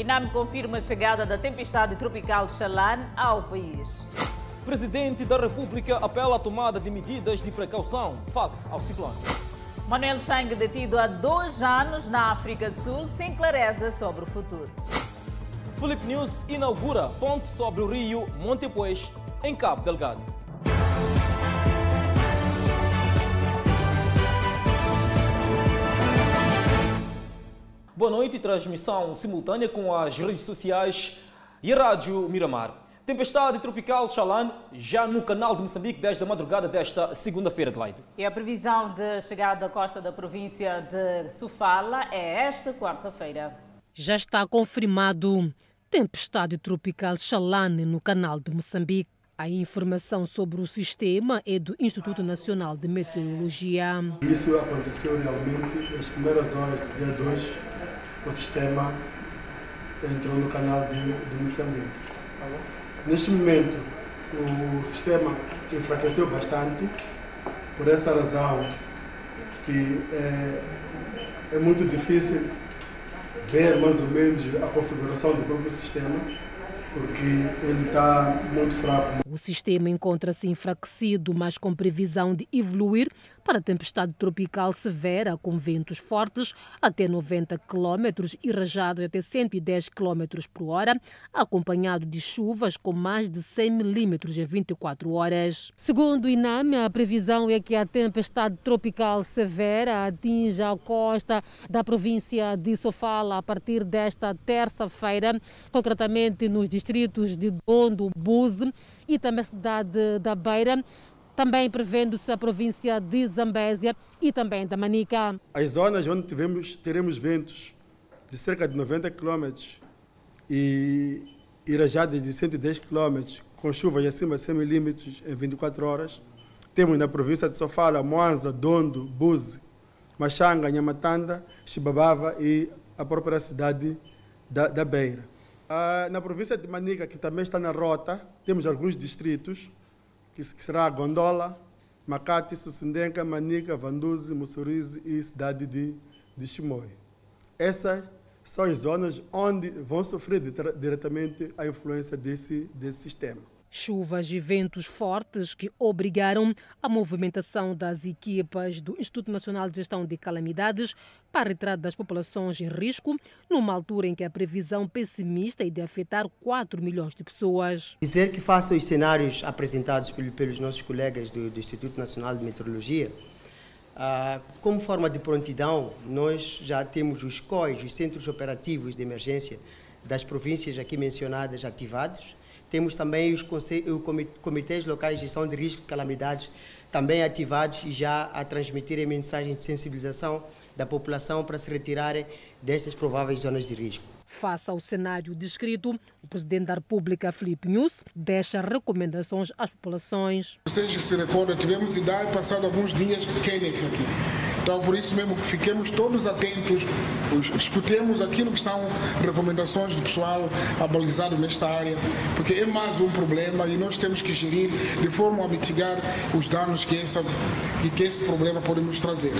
INAM confirma a chegada da tempestade tropical Xalan ao país. Presidente da República apela à tomada de medidas de precaução face ao ciclone. Manuel Chang, detido há dois anos na África do Sul, sem clareza sobre o futuro. Felipe News inaugura ponte sobre o rio Montepuez, em Cabo Delgado. Boa noite, transmissão simultânea com as redes sociais e a Rádio Miramar. Tempestade tropical Xalan já no canal de Moçambique desde a madrugada desta segunda-feira de Leite. E a previsão de chegada à costa da província de Sofala é esta quarta-feira. Já está confirmado tempestade tropical Xalan no canal de Moçambique. A informação sobre o sistema é do Instituto Nacional de Meteorologia. Isso aconteceu realmente nas primeiras horas do dia 2. O sistema entrou no canal de, de Moçambique. Neste momento, o sistema enfraqueceu bastante, por essa razão que é, é muito difícil ver mais ou menos a configuração do próprio sistema, porque ele está muito fraco. O sistema encontra-se enfraquecido, mas com previsão de evoluir para tempestade tropical severa com ventos fortes até 90 km e rajadas até 110 km por hora, acompanhado de chuvas com mais de 100 milímetros em 24 horas. Segundo o INAME, a previsão é que a tempestade tropical severa atinja a costa da província de Sofala a partir desta terça-feira, concretamente nos distritos de Dondo, Buze e também a cidade da Beira também prevendo-se a província de Zambésia e também da Manica. As zonas onde tivemos, teremos ventos de cerca de 90 km e irajadas de 110 km, com chuvas acima de 100 milímetros em 24 horas. Temos na província de Sofala, Moanza, Dondo, Buze, Machanga, Nhamatanda, Chibabava e a própria cidade da, da Beira. Ah, na província de Manica, que também está na rota, temos alguns distritos que será Gondola, Macate, Sussundenca, Manica, Vanduzi, Mussurize e cidade de, de. Essas são as zonas onde vão sofrer diretamente a influência desse, desse sistema. Chuvas e ventos fortes que obrigaram a movimentação das equipas do Instituto Nacional de Gestão de Calamidades para a retirada das populações em risco, numa altura em que a previsão pessimista é de afetar 4 milhões de pessoas. Dizer que faça os cenários apresentados pelos nossos colegas do, do Instituto Nacional de Meteorologia, ah, como forma de prontidão, nós já temos os COIs, os Centros Operativos de Emergência das províncias aqui mencionadas ativados temos também os comitês locais de gestão de risco de calamidades também ativados e já a transmitirem mensagens de sensibilização da população para se retirarem destas prováveis zonas de risco. Face ao cenário descrito, o Presidente da República, Felipe News, deixa recomendações às populações. Vocês se recordam, tivemos idade passado alguns dias Kenneth aqui. Então, por isso mesmo que fiquemos todos atentos, escutemos aquilo que são recomendações do pessoal abalizado nesta área, porque é mais um problema e nós temos que gerir de forma a mitigar os danos que, essa, que esse problema pode nos trazer.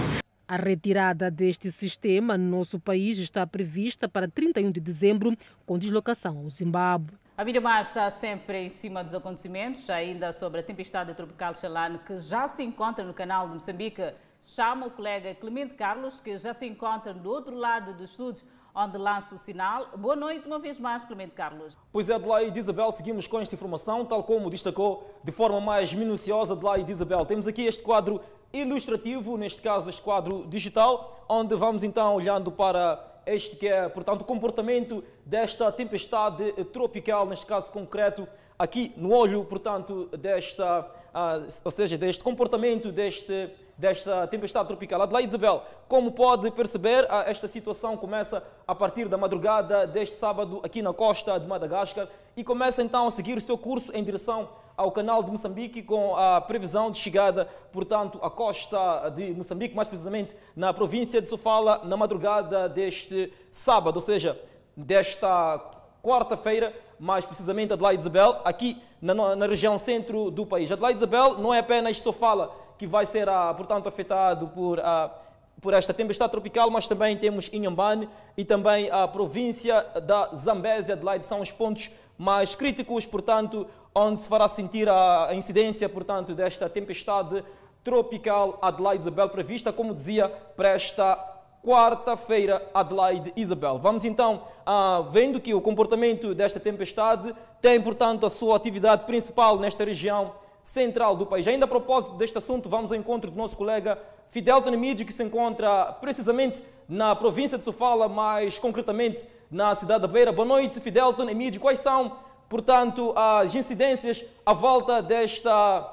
A retirada deste sistema no nosso país está prevista para 31 de dezembro, com deslocação ao Zimbábue. A Miramar está sempre em cima dos acontecimentos, ainda sobre a tempestade tropical Xalane, que já se encontra no canal de Moçambique. Chama o colega Clemente Carlos, que já se encontra do outro lado do estúdio, onde lança o sinal. Boa noite, uma vez mais, Clemente Carlos. Pois é, Adelaide Isabel, seguimos com esta informação, tal como destacou de forma mais minuciosa Adelaide Isabel. Temos aqui este quadro ilustrativo, neste caso este quadro digital, onde vamos então olhando para este que é, portanto, o comportamento desta tempestade tropical, neste caso concreto, aqui no olho, portanto, desta, uh, ou seja, deste comportamento deste, desta tempestade tropical. Adelaide Isabel, como pode perceber, uh, esta situação começa a partir da madrugada deste sábado aqui na costa de Madagascar e começa então a seguir o seu curso em direção ao canal de Moçambique com a previsão de chegada, portanto, à costa de Moçambique, mais precisamente na província de Sofala, na madrugada deste sábado, ou seja, desta quarta-feira, mais precisamente Adelaide Isabel, aqui na, na, região centro do país. Adelaide Isabel não é apenas Sofala que vai ser, ah, portanto, afetado por, ah, por esta tempestade tropical, mas também temos Inhambane e também a província da Zambésia, de lá são os pontos mais críticos, portanto, onde se fará sentir a incidência, portanto, desta tempestade tropical Adelaide Isabel prevista, como dizia, para esta quarta-feira, Adelaide Isabel. Vamos então, ah, vendo que o comportamento desta tempestade tem, portanto, a sua atividade principal nesta região central do país. Ainda a propósito deste assunto, vamos ao encontro do nosso colega Fidel Tanemídio, que se encontra precisamente na província de Sofala, mais concretamente na cidade da Beira. Boa noite, Fidel Tanemídio. Quais são, portanto, as incidências à volta desta,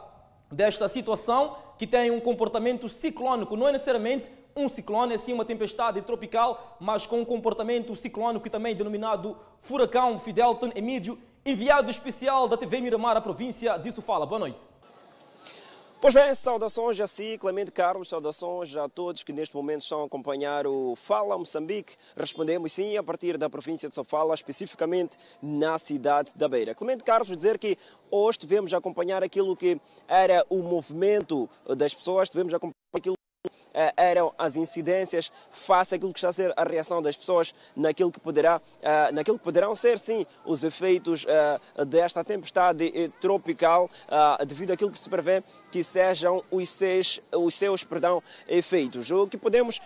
desta situação que tem um comportamento ciclónico, não é necessariamente um ciclone, é sim uma tempestade tropical, mas com um comportamento ciclónico também denominado furacão Fidelton Emídio, enviado especial da TV Miramar à província de Sofala. Boa noite. Pois bem, saudações a si, Clemente Carlos, saudações a todos que neste momento estão a acompanhar o Fala Moçambique. Respondemos sim a partir da província de Sofala, especificamente na cidade da Beira. Clemente Carlos, dizer que hoje devemos acompanhar aquilo que era o movimento das pessoas, devemos acompanhar aquilo eram as incidências face àquilo que está a ser a reação das pessoas naquilo que, poderá, eh, naquilo que poderão ser, sim, os efeitos eh, desta tempestade tropical, devido àquilo que se prevê que sejam os seus, os seus perdão, efeitos. O que podemos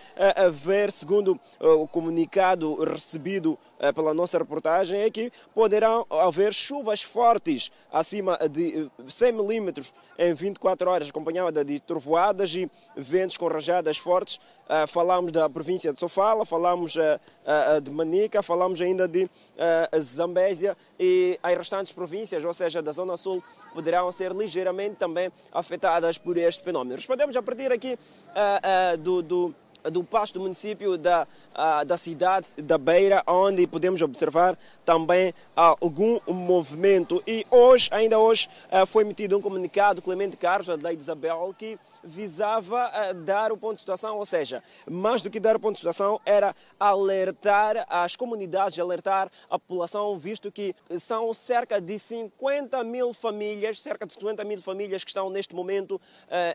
ver, segundo o comunicado recebido pela nossa reportagem, é que poderão haver chuvas fortes acima de 100 milímetros em 24 horas, acompanhada de trovoadas e ventos com rajadas fortes. Uh, falamos da província de Sofala, falamos uh, uh, de Manica, falamos ainda de Zambésia e as restantes províncias, ou seja, da Zona Sul, poderão ser ligeiramente também afetadas por este fenómeno. Respondemos a partir aqui do, do do pasto do município da, da cidade da Beira, onde podemos observar também algum movimento. E hoje, ainda hoje, foi emitido um comunicado, Clemente Carlos, da Lei Isabel, que visava uh, dar o ponto de situação, ou seja, mais do que dar o ponto de situação, era alertar as comunidades, alertar a população, visto que são cerca de 50 mil famílias, cerca de 50 mil famílias que estão neste momento uh,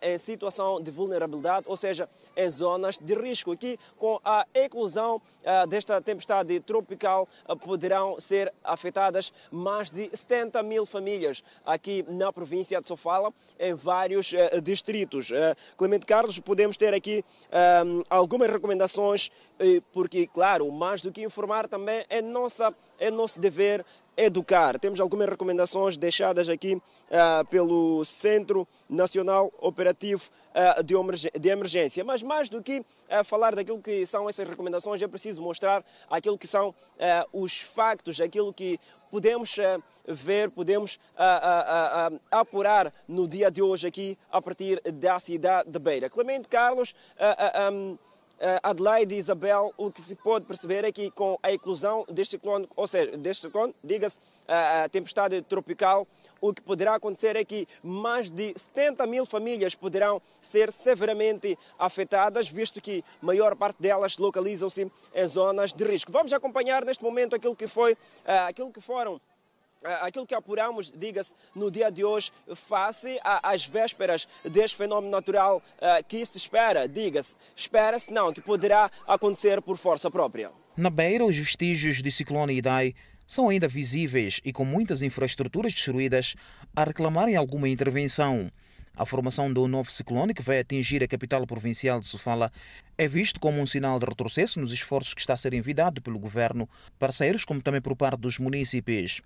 em situação de vulnerabilidade, ou seja, em zonas de risco. Aqui, com a eclosão uh, desta tempestade tropical, poderão ser afetadas mais de 70 mil famílias aqui na província de Sofala, em vários distritos. Eh, Clemente Carlos, podemos ter aqui um, ehm, algumas recomendações, eh, porque, claro, mais do que informar também é, nossa, é nosso dever educar. Temos algumas recomendações deixadas aqui uh, pelo Centro Nacional Operativo uh, de, de, Emergência. Mas mais do que uh, falar daquilo que são essas recomendações, é preciso mostrar aquilo que são os factos, aquilo que podemos ver, podemos apurar no dia de hoje aqui a partir da cidade de Beira. Clemente Carlos. Um, Adelaide e Isabel, o que se pode perceber é que com a eclosão deste ciclone, ou seja, deste ciclone, diga-se, eh, a tempestade tropical, o que poderá acontecer é que mais de 70 mil famílias poderão ser severamente afetadas, visto que a maior parte delas localizam-se em zonas de risco. Vamos acompanhar neste momento aquilo que foi, eh, aquilo que foram aquilo que apuramos, diga-se, no dia de hoje, face às vésperas deste fenómeno natural uh, que se espera, diga-se, espera-se não, que poderá acontecer por força própria. Na beira, os vestígios de ciclone Idai são ainda visíveis e com muitas infraestruturas destruídas a reclamarem alguma intervenção. A formação do novo ciclone que vai atingir a capital provincial de Sofala é visto como um sinal de retrocesso nos esforços que está a ser envidado pelo governo, parceiros como também por parte dos munícipes.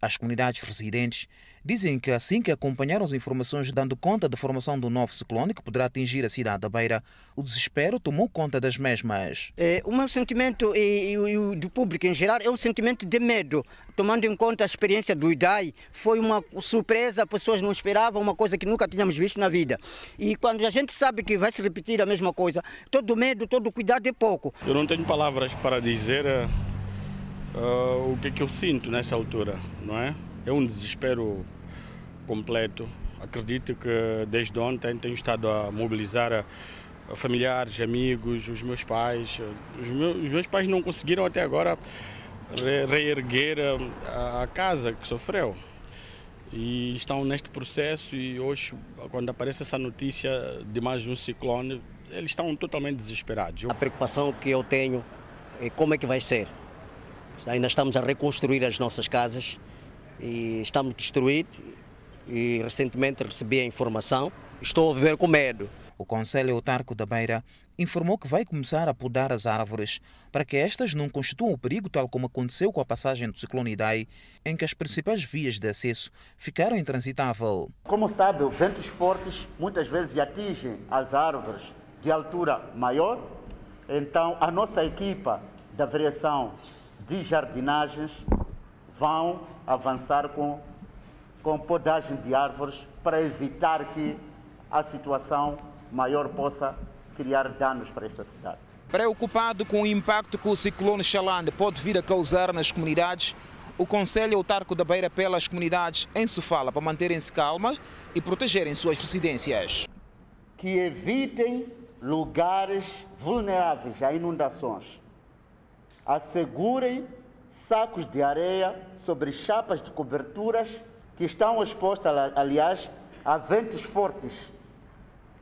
As comunidades residentes dizem que assim que acompanharam as informações dando conta da formação do novo ciclone que poderá atingir a cidade da Beira, o desespero tomou conta das mesmas. É, o meu sentimento e, e, do público em geral é um sentimento de medo, tomando em conta a experiência do IDAI. Foi uma surpresa, pessoas não esperavam, uma coisa que nunca tínhamos visto na vida. E quando a gente sabe que vai se repetir a mesma coisa, todo medo, todo cuidado é pouco. Eu não tenho palavras para dizer eh, uh, o que é que eu sinto nessa altura, não é? É um desespero completo. Acredito que desde ontem tenho estado a mobilizar familiares, amigos, os meus pais. Os meus, os meus pais não conseguiram até agora re reerguer a, a casa que sofreu. e estão neste processo e hoje, quando aparece essa notícia de mais um ciclone, eles estão totalmente desesperados. A preocupação que eu tenho é como é que vai ser. Ainda estamos a reconstruir as nossas casas e estamos destruídos e recentemente recebi a informação. Estou a viver com medo. O Conselho Autarco da Beira informou que vai começar a podar as árvores para que estas não constituam o perigo, tal como aconteceu com a passagem do ciclone Idai, em que as principais vias de acesso ficaram intransitáveis. Como sabe, ventos fortes muitas vezes atingem as árvores de altura maior, então a nossa equipa da variação de jardinagens vão avançar com, com podagem de árvores para evitar que a situação maior possa criar danos para esta cidade. Preocupado com o impacto que o ciclone Xalande pode vir a causar nas comunidades, o Conselho Autarco da Beira apela às comunidades em Sofala para manterem-se calma e protegerem suas residências. Que evitem lugares vulneráveis a inundações. Assegurem sacos de areia sobre chapas de coberturas que estão expostas, aliás, a ventos fortes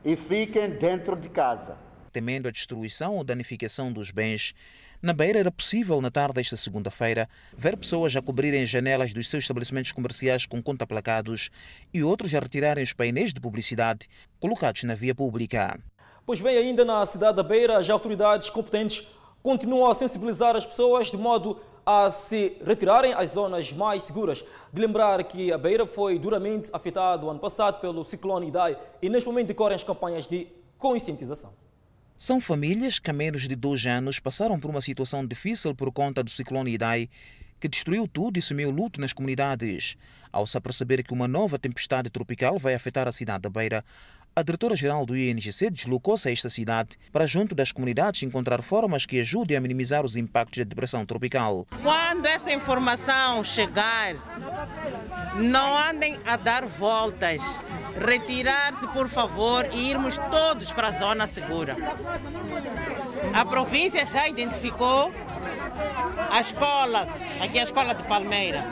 e fiquem dentro de casa. Temendo a destruição ou danificação dos bens, na Beira era possível, na tarde desta segunda-feira, ver pessoas a cobrirem janelas dos seus estabelecimentos comerciais com conta-placados e outros a retirarem os painéis de publicidade colocados na via pública. Pois bem, ainda na cidade da Beira, as autoridades competentes continuam a sensibilizar as pessoas de modo a se retirarem às zonas mais seguras. De lembrar que a Beira foi duramente afetada ano passado pelo ciclone Idai e neste momento decorrem as campanhas de conscientização. São famílias que há menos de dois anos passaram por uma situação difícil por conta do ciclone Idai, que destruiu tudo e sumiu luto nas comunidades. Ao se aperceber que uma nova tempestade tropical vai afetar a cidade da Beira, a diretora-geral do INGC deslocou-se a esta cidade para, junto das comunidades, encontrar formas que ajudem a minimizar os impactos da depressão tropical. Quando essa informação chegar, não andem a dar voltas. Retirar-se, por favor, e irmos todos para a zona segura. A província já identificou a escola, aqui é a escola de Palmeira.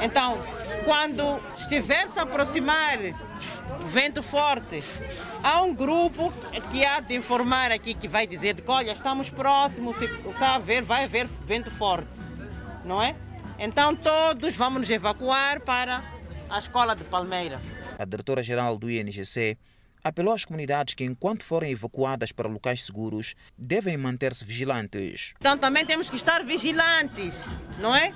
Então, quando estiver se aproximar vento forte. Há um grupo que há de informar aqui, que vai dizer que, olha, estamos próximos, está a ver, vai haver vento forte, não é? Então todos vamos nos evacuar para a escola de Palmeira. A diretora-geral do INGC apelou às comunidades que, enquanto forem evacuadas para locais seguros, devem manter-se vigilantes. Então também temos que estar vigilantes, não é?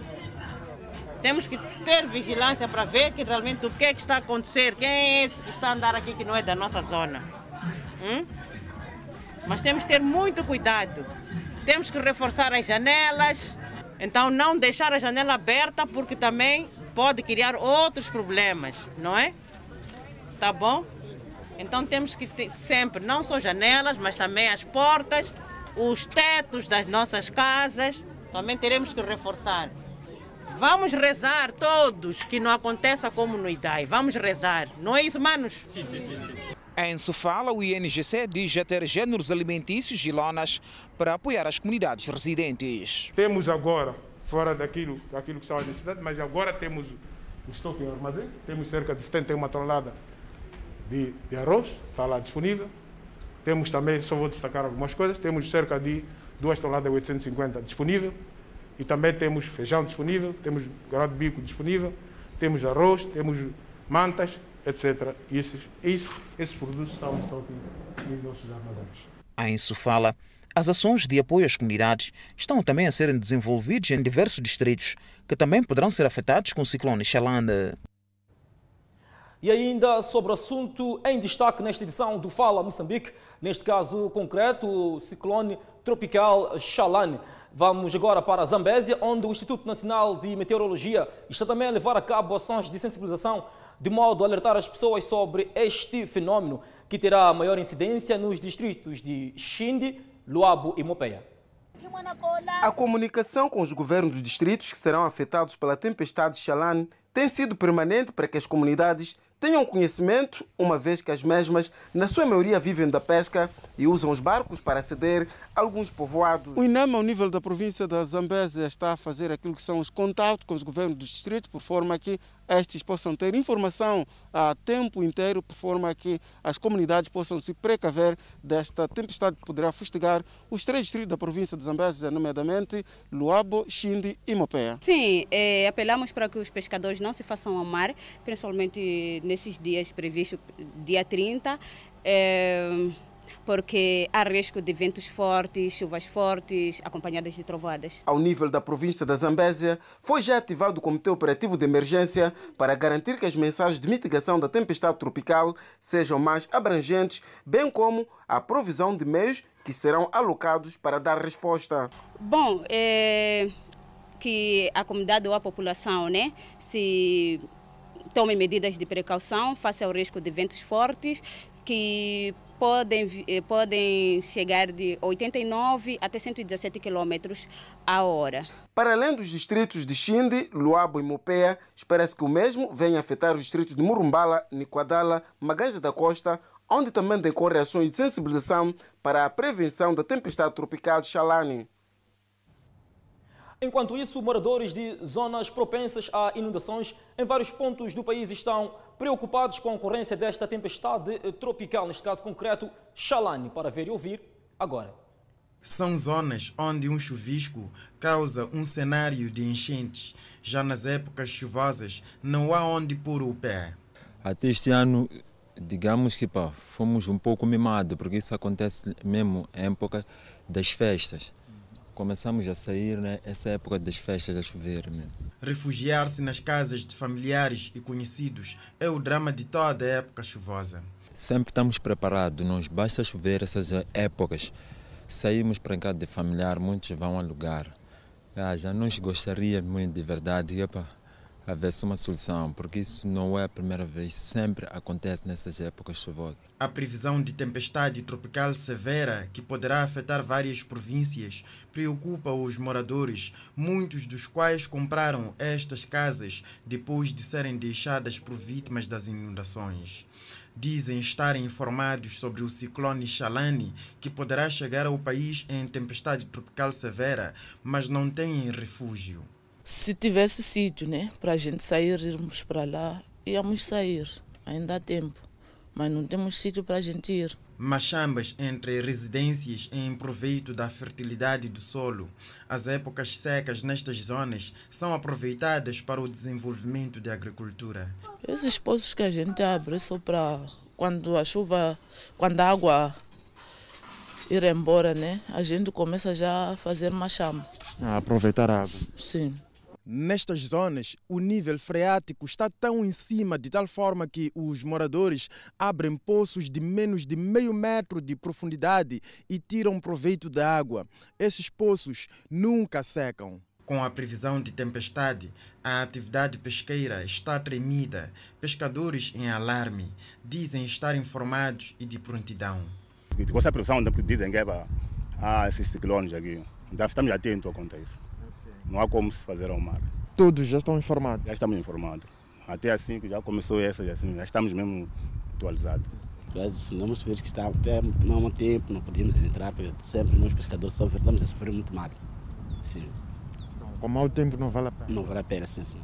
Temos que ter vigilância para ver que realmente o que, é que está a acontecer, quem é esse que está a andar aqui que não é da nossa zona. Hum? Mas temos que ter muito cuidado. Temos que reforçar as janelas, então não deixar a janela aberta porque também pode criar outros problemas, não é? Tá bom? Então temos que ter sempre, não só janelas, mas também as portas, os tetos das nossas casas, também teremos que reforçar. Vamos rezar todos que não aconteça como no Idai. Vamos rezar. Não é isso, manos? Sim, sim, sim. Em Sofala, o INGC diz já ter géneros alimentícios e lonas para apoiar as comunidades residentes. Temos agora, fora daquilo, daquilo que são as necessidades, mas agora temos o estoque em armazém. Temos cerca de 71 toneladas de, de arroz, está lá disponível. Temos também, só vou destacar algumas coisas, temos cerca de 2 toneladas e 850 disponível. E também temos feijão disponível, temos grão de bico disponível, temos arroz, temos mantas, etc. Esses, esses, esses produtos estão nos nossos armazéns. Em Sofala, as ações de apoio às comunidades estão também a serem desenvolvidas em diversos distritos, que também poderão ser afetados com o ciclone Xalanda. E ainda sobre o assunto em destaque nesta edição do Fala Moçambique, neste caso concreto, o ciclone tropical Xalane. Vamos agora para Zambésia, onde o Instituto Nacional de Meteorologia está também a levar a cabo ações de sensibilização de modo a alertar as pessoas sobre este fenômeno que terá maior incidência nos distritos de Xindi, Luabo e Mopeia. A comunicação com os governos dos distritos que serão afetados pela tempestade Xalane tem sido permanente para que as comunidades tenham conhecimento, uma vez que as mesmas, na sua maioria, vivem da pesca e usam os barcos para aceder a alguns povoados. O INEM, ao nível da província da Zambésia, está a fazer aquilo que são os contatos com os governos do distrito, por forma que estes possam ter informação a tempo inteiro, por forma que as comunidades possam se precaver desta tempestade que poderá fustigar os três distritos da província de Zambésia, nomeadamente Luabo, Xindi e Mopea. Sim, é, apelamos para que os pescadores não se façam ao mar, principalmente nesses dias previstos, dia 30. É porque há risco de ventos fortes, chuvas fortes, acompanhadas de trovoadas. Ao nível da província da Zambésia, foi já ativado o Comitê Operativo de Emergência para garantir que as mensagens de mitigação da tempestade tropical sejam mais abrangentes, bem como a provisão de meios que serão alocados para dar resposta. Bom, é que a comunidade ou a população né, se tome medidas de precaução face ao risco de ventos fortes que podem, eh, podem chegar de 89 até 117 km a hora. Para além dos distritos de Xinde, Luabo e Mopea, espera-se que o mesmo venha afetar os distritos de Murumbala, Niquadala, Maganja da Costa, onde também decorrem ações de sensibilização para a prevenção da tempestade tropical Xalani. Enquanto isso, moradores de zonas propensas a inundações em vários pontos do país estão preocupados com a ocorrência desta tempestade tropical, neste caso concreto, Xalani, para ver e ouvir agora. São zonas onde um chuvisco causa um cenário de enchentes. Já nas épocas chuvosas, não há onde pôr o pé. Até este ano, digamos que pá, fomos um pouco mimados, porque isso acontece mesmo em época das festas começamos a sair nessa né, época das festas a chover. Refugiar-se nas casas de familiares e conhecidos é o drama de toda a época chuvosa. Sempre estamos preparados, nós basta chover essas épocas. Saímos para casa de familiar, muitos vão alugar. Ah, já nós gostaríamos muito de verdade, epa, houvesse uma solução, porque isso não é a primeira vez, sempre acontece nessas épocas chuvosas. A previsão de tempestade tropical severa, que poderá afetar várias províncias, preocupa os moradores, muitos dos quais compraram estas casas depois de serem deixadas por vítimas das inundações. Dizem estarem informados sobre o ciclone Xalani, que poderá chegar ao país em tempestade tropical severa, mas não têm refúgio. Se tivesse sítio, né, para a gente sair, irmos para lá, íamos sair. Ainda há tempo. Mas não temos sítio para a gente ir. Machambas entre residências em proveito da fertilidade do solo. As épocas secas nestas zonas são aproveitadas para o desenvolvimento da agricultura. Esses poços que a gente abre só para quando a chuva, quando a água ir embora, né? A gente começa já a fazer machamba. A aproveitar a água. Sim. Nestas zonas, o nível freático está tão em cima de tal forma que os moradores abrem poços de menos de meio metro de profundidade e tiram proveito da água. Esses poços nunca secam. Com a previsão de tempestade, a atividade pesqueira está tremida. Pescadores em alarme dizem estar informados e de prontidão. Com essa previsão dizem que é para ah, esses ciclones aqui. Estamos atentos quanto a isso. Não há como se fazer ao mar. Todos já estão informados? Já estamos informados. Até assim que já começou essa, assim, já estamos mesmo atualizados. Nós vamos ver que está até não há tempo, não podíamos entrar, porque sempre nós pescadores sofremos, estamos a sofrer muito mal. Sim. Com mau tempo não vale a pena? Não vale a pena, sim, sim.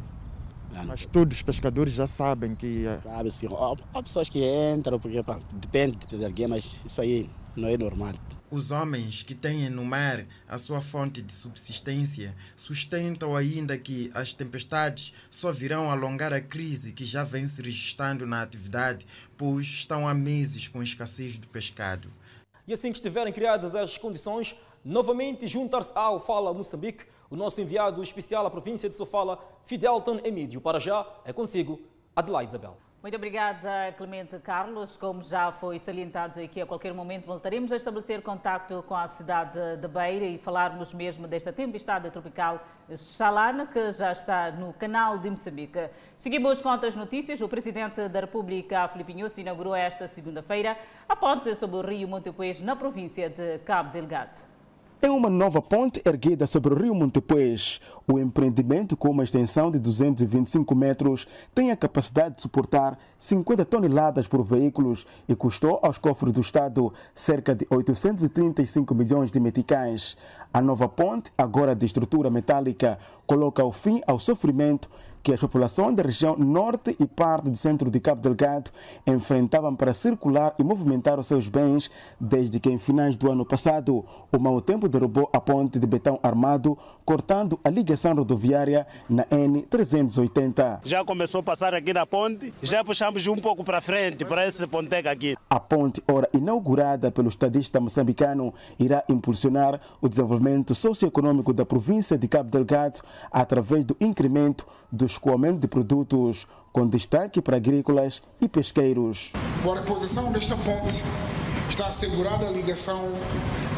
Mas todos os pescadores já sabem que... É... Sabe, sim. Há pessoas que entram, porque pá, depende de alguém, mas isso aí não é normal. Os homens que têm no mar a sua fonte de subsistência sustentam ainda que as tempestades só virão alongar a crise que já vem se registrando na atividade, pois estão há meses com escassez do pescado. E assim que estiverem criadas as condições, novamente juntar-se ao Fala Moçambique, o nosso enviado especial à província de Sofala, Fidelton Emídio. Para já é consigo, Adelaide Isabel. Muito obrigada, Clemente Carlos. Como já foi salientado aqui, a qualquer momento voltaremos a estabelecer contacto com a cidade de Beira e falarmos mesmo desta tempestade tropical Xalana, que já está no canal de Moçambique. Seguimos com outras notícias. O Presidente da República, Filipe inaugurou esta segunda-feira a ponte sobre o rio Montepuez, na província de Cabo Delgado. É uma nova ponte erguida sobre o rio Montepuez. O empreendimento, com uma extensão de 225 metros, tem a capacidade de suportar 50 toneladas por veículos e custou aos cofres do Estado cerca de 835 milhões de meticais. A nova ponte, agora de estrutura metálica, coloca o fim ao sofrimento que as populações da região norte e parte do centro de Cabo Delgado enfrentavam para circular e movimentar os seus bens desde que, em finais do ano passado, o mau tempo derrubou a ponte de betão armado, cortando a ligação rodoviária na N380. Já começou a passar aqui na ponte, já puxamos um pouco para frente, para esse ponteca aqui. A ponte, ora inaugurada pelo estadista moçambicano, irá impulsionar o desenvolvimento socioeconômico da província de Cabo Delgado através do incremento do escoamento de produtos, com destaque para agrícolas e pesqueiros. Com a reposição desta ponte, está assegurada a ligação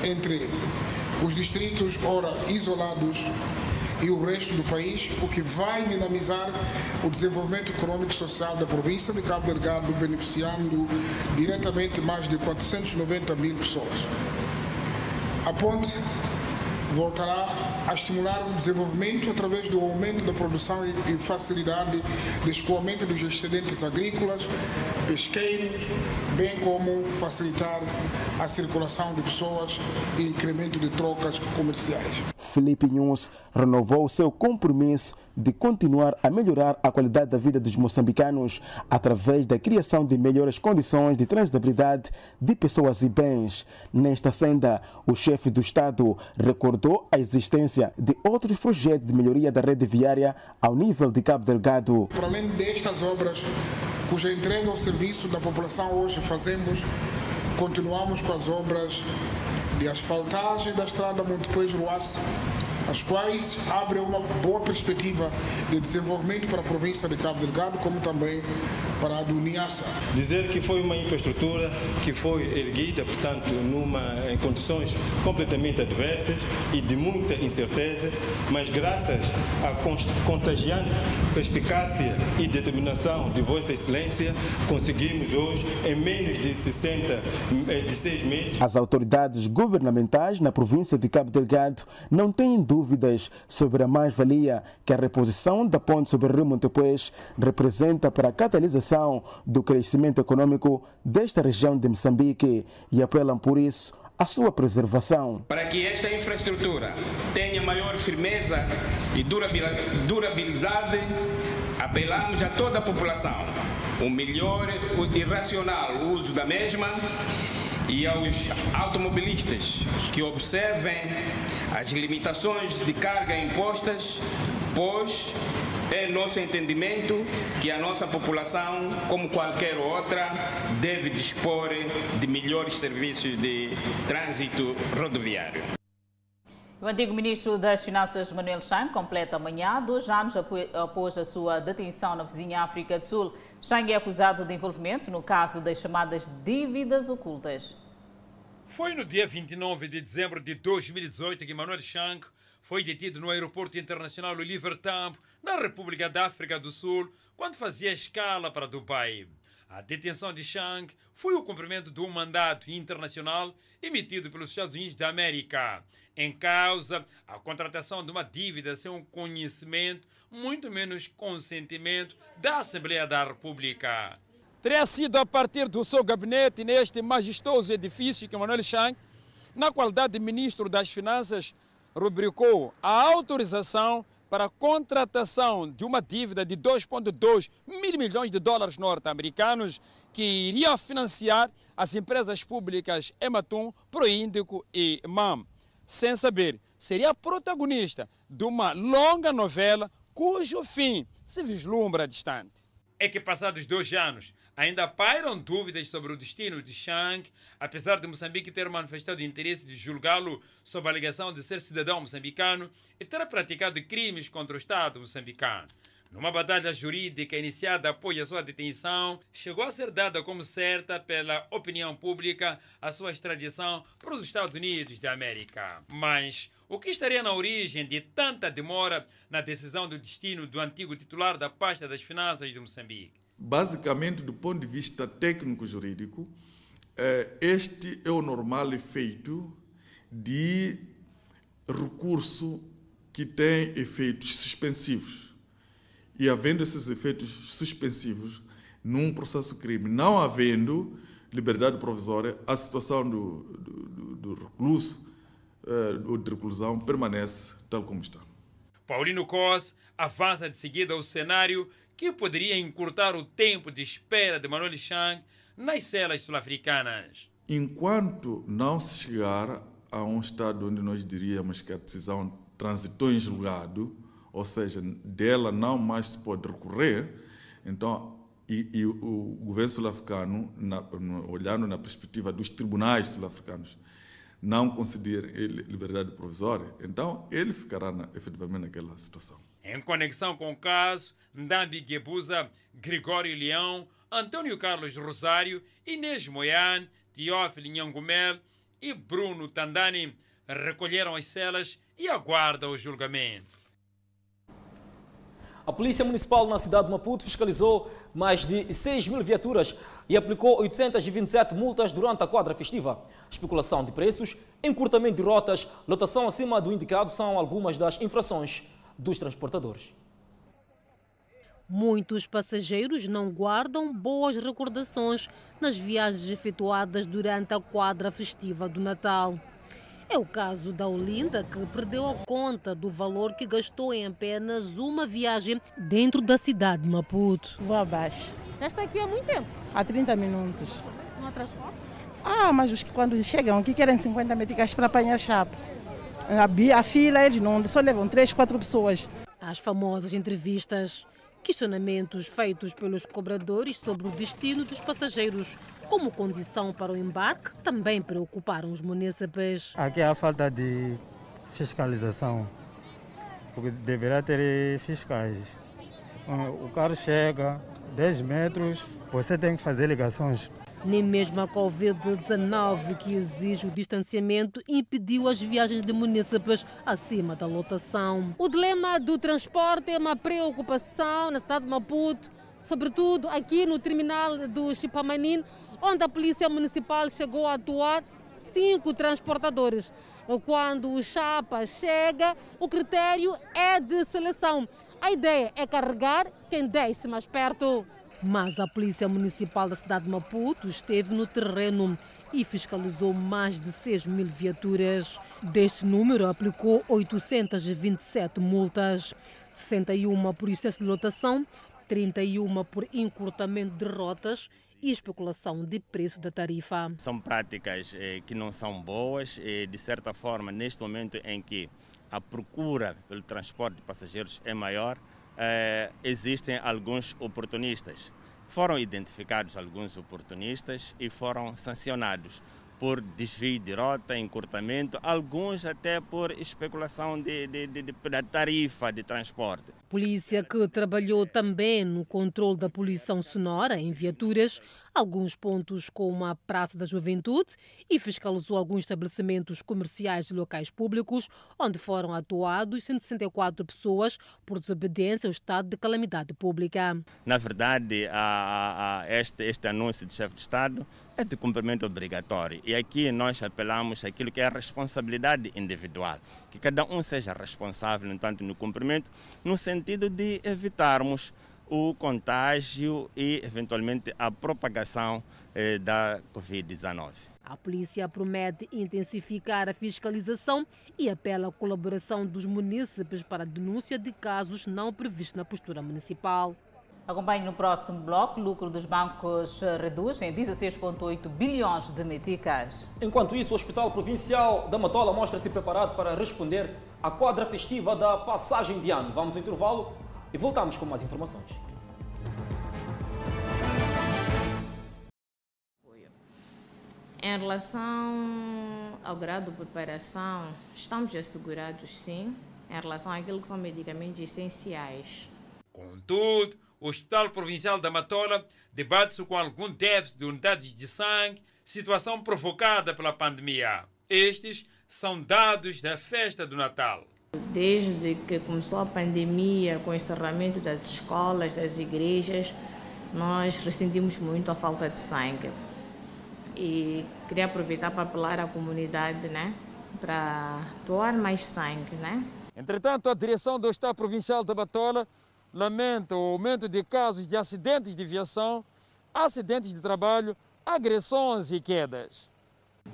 entre os distritos ora isolados e o resto do país, o que vai dinamizar o desenvolvimento econômico e social da província de Cabo Delgado, beneficiando diretamente mais de 490 mil pessoas. A ponte voltará a estimular o desenvolvimento através do aumento da produção e facilidade de escoamento dos excedentes agrícolas, pesqueiros, bem como facilitar a circulação de pessoas e incremento de trocas comerciais. Felipe Nunes renovou seu compromisso de continuar a melhorar a qualidade da vida dos moçambicanos através da criação de melhores condições de transitabilidade de pessoas e bens. Nesta senda, o chefe do Estado recordou a existência de outros projetos de melhoria da rede viária ao nível de Cabo Delgado. Para além destas obras, cuja entrega ao serviço da população hoje fazemos, continuamos com as obras de asfaltagem da estrada Montepuez-Ruaça, as quais abrem uma boa perspectiva de desenvolvimento para a província de Cabo Delgado, como também para a do Niassa. Dizer que foi uma infraestrutura que foi erguida, portanto, numa, em condições completamente adversas e de muita incerteza, mas graças à contagiante perspicácia e determinação de Vossa Excelência, conseguimos hoje, em menos de 60, de seis meses. As autoridades governamentais na província de Cabo Delgado não têm dúvidas sobre a mais-valia que a reposição da ponte sobre o rio Montepuez representa para a catalisação do crescimento econômico desta região de Moçambique e apelam por isso a sua preservação. Para que esta infraestrutura tenha maior firmeza e durabilidade, apelamos a toda a população o melhor e racional uso da mesma e aos automobilistas que observem as limitações de carga impostas, pois é nosso entendimento que a nossa população, como qualquer outra, deve dispor de melhores serviços de trânsito rodoviário. O antigo ministro das Finanças, Manuel Chang, completa amanhã dois anos após a sua detenção na vizinha África do Sul. Chang é acusado de envolvimento no caso das chamadas dívidas ocultas. Foi no dia 29 de dezembro de 2018 que Manuel Chang foi detido no aeroporto internacional Oliver Tambo, na República da África do Sul, quando fazia escala para Dubai. A detenção de Chang foi o cumprimento de um mandato internacional emitido pelos Estados Unidos da América. Em causa, a contratação de uma dívida sem um conhecimento, muito menos consentimento da Assembleia da República. Teria sido a partir do seu gabinete neste majestoso edifício que Manuel Chang, na qualidade de ministro das Finanças, rubricou a autorização para a contratação de uma dívida de 2,2 mil milhões de dólares norte-americanos que iria financiar as empresas públicas Ematum, Proíndico e MAM, sem saber seria protagonista de uma longa novela cujo fim se vislumbra distante. É que passados dois anos, Ainda pairam dúvidas sobre o destino de Chang, apesar de Moçambique ter manifestado interesse de julgá-lo sob a alegação de ser cidadão moçambicano e ter praticado crimes contra o Estado moçambicano. Numa batalha jurídica iniciada após a sua detenção, chegou a ser dada como certa pela opinião pública a sua extradição para os Estados Unidos da América. Mas o que estaria na origem de tanta demora na decisão do destino do antigo titular da pasta das finanças de Moçambique? Basicamente, do ponto de vista técnico-jurídico, este é o normal efeito de recurso que tem efeitos suspensivos. E havendo esses efeitos suspensivos num processo crime, não havendo liberdade provisória, a situação do, do, do, recluso uh, ou de reclusão permanece tal como está. Paulino Cos avança de seguida o cenário que poderia encurtar o tempo de espera de Manuel Chang nas celas sul-africanas. Enquanto não se chegar a um estado onde nós diríamos que a decisão transitou em julgado, ou seja, dela não mais se pode recorrer, então, e, e o governo sul-africano, olhando na perspectiva dos tribunais sul-africanos, não conceder liberdade provisória, então ele ficará na, efetivamente naquela situação. Em conexão com o caso, Ndambi Gebuza, Gregório Leão, Antônio Carlos Rosário, Inês Moyan, Teófilo Nhangumel e Bruno Tandani recolheram as celas e aguardam o julgamento. A Polícia Municipal na cidade de Maputo fiscalizou mais de 6 mil viaturas e aplicou 827 multas durante a quadra festiva. Especulação de preços, encurtamento de rotas, lotação acima do indicado são algumas das infrações dos transportadores. Muitos passageiros não guardam boas recordações nas viagens efetuadas durante a quadra festiva do Natal. É o caso da Olinda, que perdeu a conta do valor que gastou em apenas uma viagem dentro da cidade de Maputo. Vou abaixo. Já está aqui há muito tempo? Há 30 minutos. Não há transporte? Ah, mas os que quando chegam aqui querem 50 meticais para apanhar chapa. A, a fila eles não, só levam 3, 4 pessoas. As famosas entrevistas, questionamentos feitos pelos cobradores sobre o destino dos passageiros como condição para o embarque, também preocuparam os munícipes. Aqui há falta de fiscalização, porque deverá ter fiscais. O carro chega 10 metros, você tem que fazer ligações. Nem mesmo a Covid-19, que exige o distanciamento, impediu as viagens de munícipes acima da lotação. O dilema do transporte é uma preocupação na cidade de Maputo, sobretudo aqui no terminal do Chipamanin, onde a Polícia Municipal chegou a atuar cinco transportadores. Quando o chapa chega, o critério é de seleção. A ideia é carregar quem desce mais perto. Mas a Polícia Municipal da cidade de Maputo esteve no terreno e fiscalizou mais de 6 mil viaturas. Deste número, aplicou 827 multas, 61 por excesso de lotação, 31 por encurtamento de rotas e especulação de preço da tarifa. São práticas eh, que não são boas e, de certa forma, neste momento em que a procura pelo transporte de passageiros é maior, eh, existem alguns oportunistas. Foram identificados alguns oportunistas e foram sancionados por desvio de rota, encurtamento, alguns até por especulação de, de, de, de, da tarifa de transporte. Polícia que trabalhou também no controle da poluição sonora em viaturas, alguns pontos como a Praça da Juventude e fiscalizou alguns estabelecimentos comerciais e locais públicos, onde foram atuados 164 pessoas por desobediência ao estado de calamidade pública. Na verdade, a, a, este, este anúncio do chefe de Estado é de cumprimento obrigatório. E aqui nós apelamos aquilo que é a responsabilidade individual, que cada um seja responsável, no entanto, no cumprimento, no sentido de evitarmos o contágio e, eventualmente, a propagação eh, da Covid-19. A polícia promete intensificar a fiscalização e apela à colaboração dos munícipes para a denúncia de casos não previstos na postura municipal. Acompanhe no próximo bloco. O lucro dos bancos reduz em 16,8 bilhões de meticais. Enquanto isso, o Hospital Provincial da Matola mostra-se preparado para responder à quadra festiva da passagem de ano. Vamos intervalo e voltamos com mais informações. Em relação ao grau de preparação, estamos assegurados sim, em relação àquilo que são medicamentos essenciais. Contudo, o Hospital Provincial da Matola debate-se com algum déficit de unidades de sangue, situação provocada pela pandemia. Estes são dados da festa do Natal. Desde que começou a pandemia, com o encerramento das escolas, das igrejas, nós ressentimos muito a falta de sangue. E queria aproveitar para apelar à comunidade, né? para doar mais sangue, né? Entretanto, a direção do Estado Provincial da Batola lamenta o aumento de casos de acidentes de viação, acidentes de trabalho, agressões e quedas.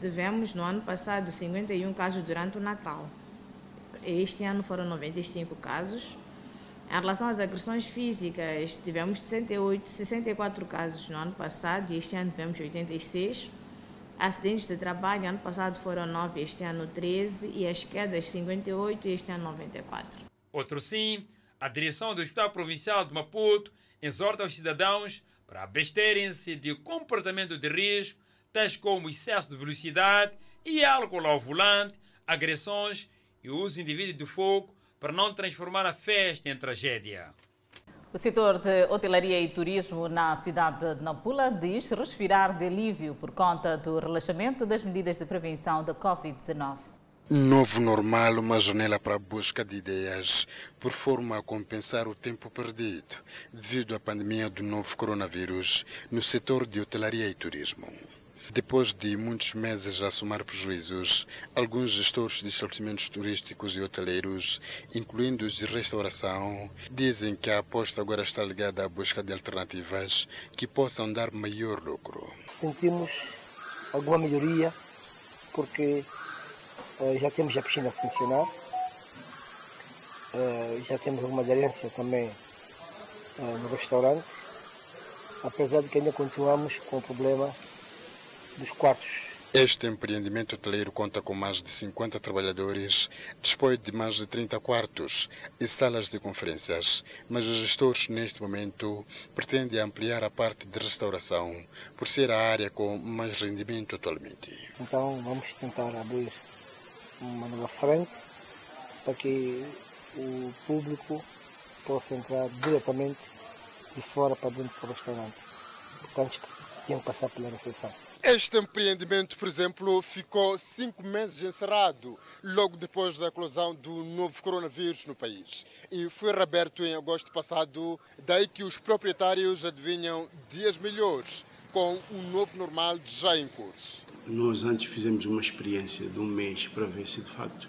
Tivemos no ano passado 51 casos durante o Natal. Este ano foram 95 casos. Em relação às agressões físicas, tivemos 68, 64 casos no ano passado e este ano tivemos 86. Acidentes de trabalho, ano passado foram 9, este ano 13. E as quedas, 58 e este ano 94. Outro sim, a direção do Hospital Provincial de Maputo exorta os cidadãos para absterem-se de comportamento de risco, tais como excesso de velocidade e álcool ao volante, agressões e uso indevido de fogo para não transformar a festa em tragédia. O setor de hotelaria e turismo na cidade de Nampula diz respirar de alívio por conta do relaxamento das medidas de prevenção da Covid-19. Novo normal, uma janela para a busca de ideias, por forma a compensar o tempo perdido devido à pandemia do novo coronavírus no setor de hotelaria e turismo. Depois de muitos meses a somar prejuízos, alguns gestores de estabelecimentos turísticos e hoteleiros, incluindo os de restauração, dizem que a aposta agora está ligada à busca de alternativas que possam dar maior lucro. Sentimos alguma melhoria porque uh, já temos a piscina a funcionar, uh, já temos alguma aderência também uh, no restaurante, apesar de que ainda continuamos com o problema dos quartos. Este empreendimento hoteleiro conta com mais de 50 trabalhadores, dispõe de mais de 30 quartos e salas de conferências, mas os gestores neste momento pretendem ampliar a parte de restauração, por ser a área com mais rendimento atualmente. Então vamos tentar abrir uma nova frente para que o público possa entrar diretamente de fora para dentro do restaurante. Porque antes tinham que passar pela recepção. Este empreendimento, por exemplo, ficou cinco meses encerrado logo depois da eclosão do novo coronavírus no país e foi reaberto em agosto passado, daí que os proprietários adivinham dias melhores com um novo normal já em curso. Nós antes fizemos uma experiência de um mês para ver se de facto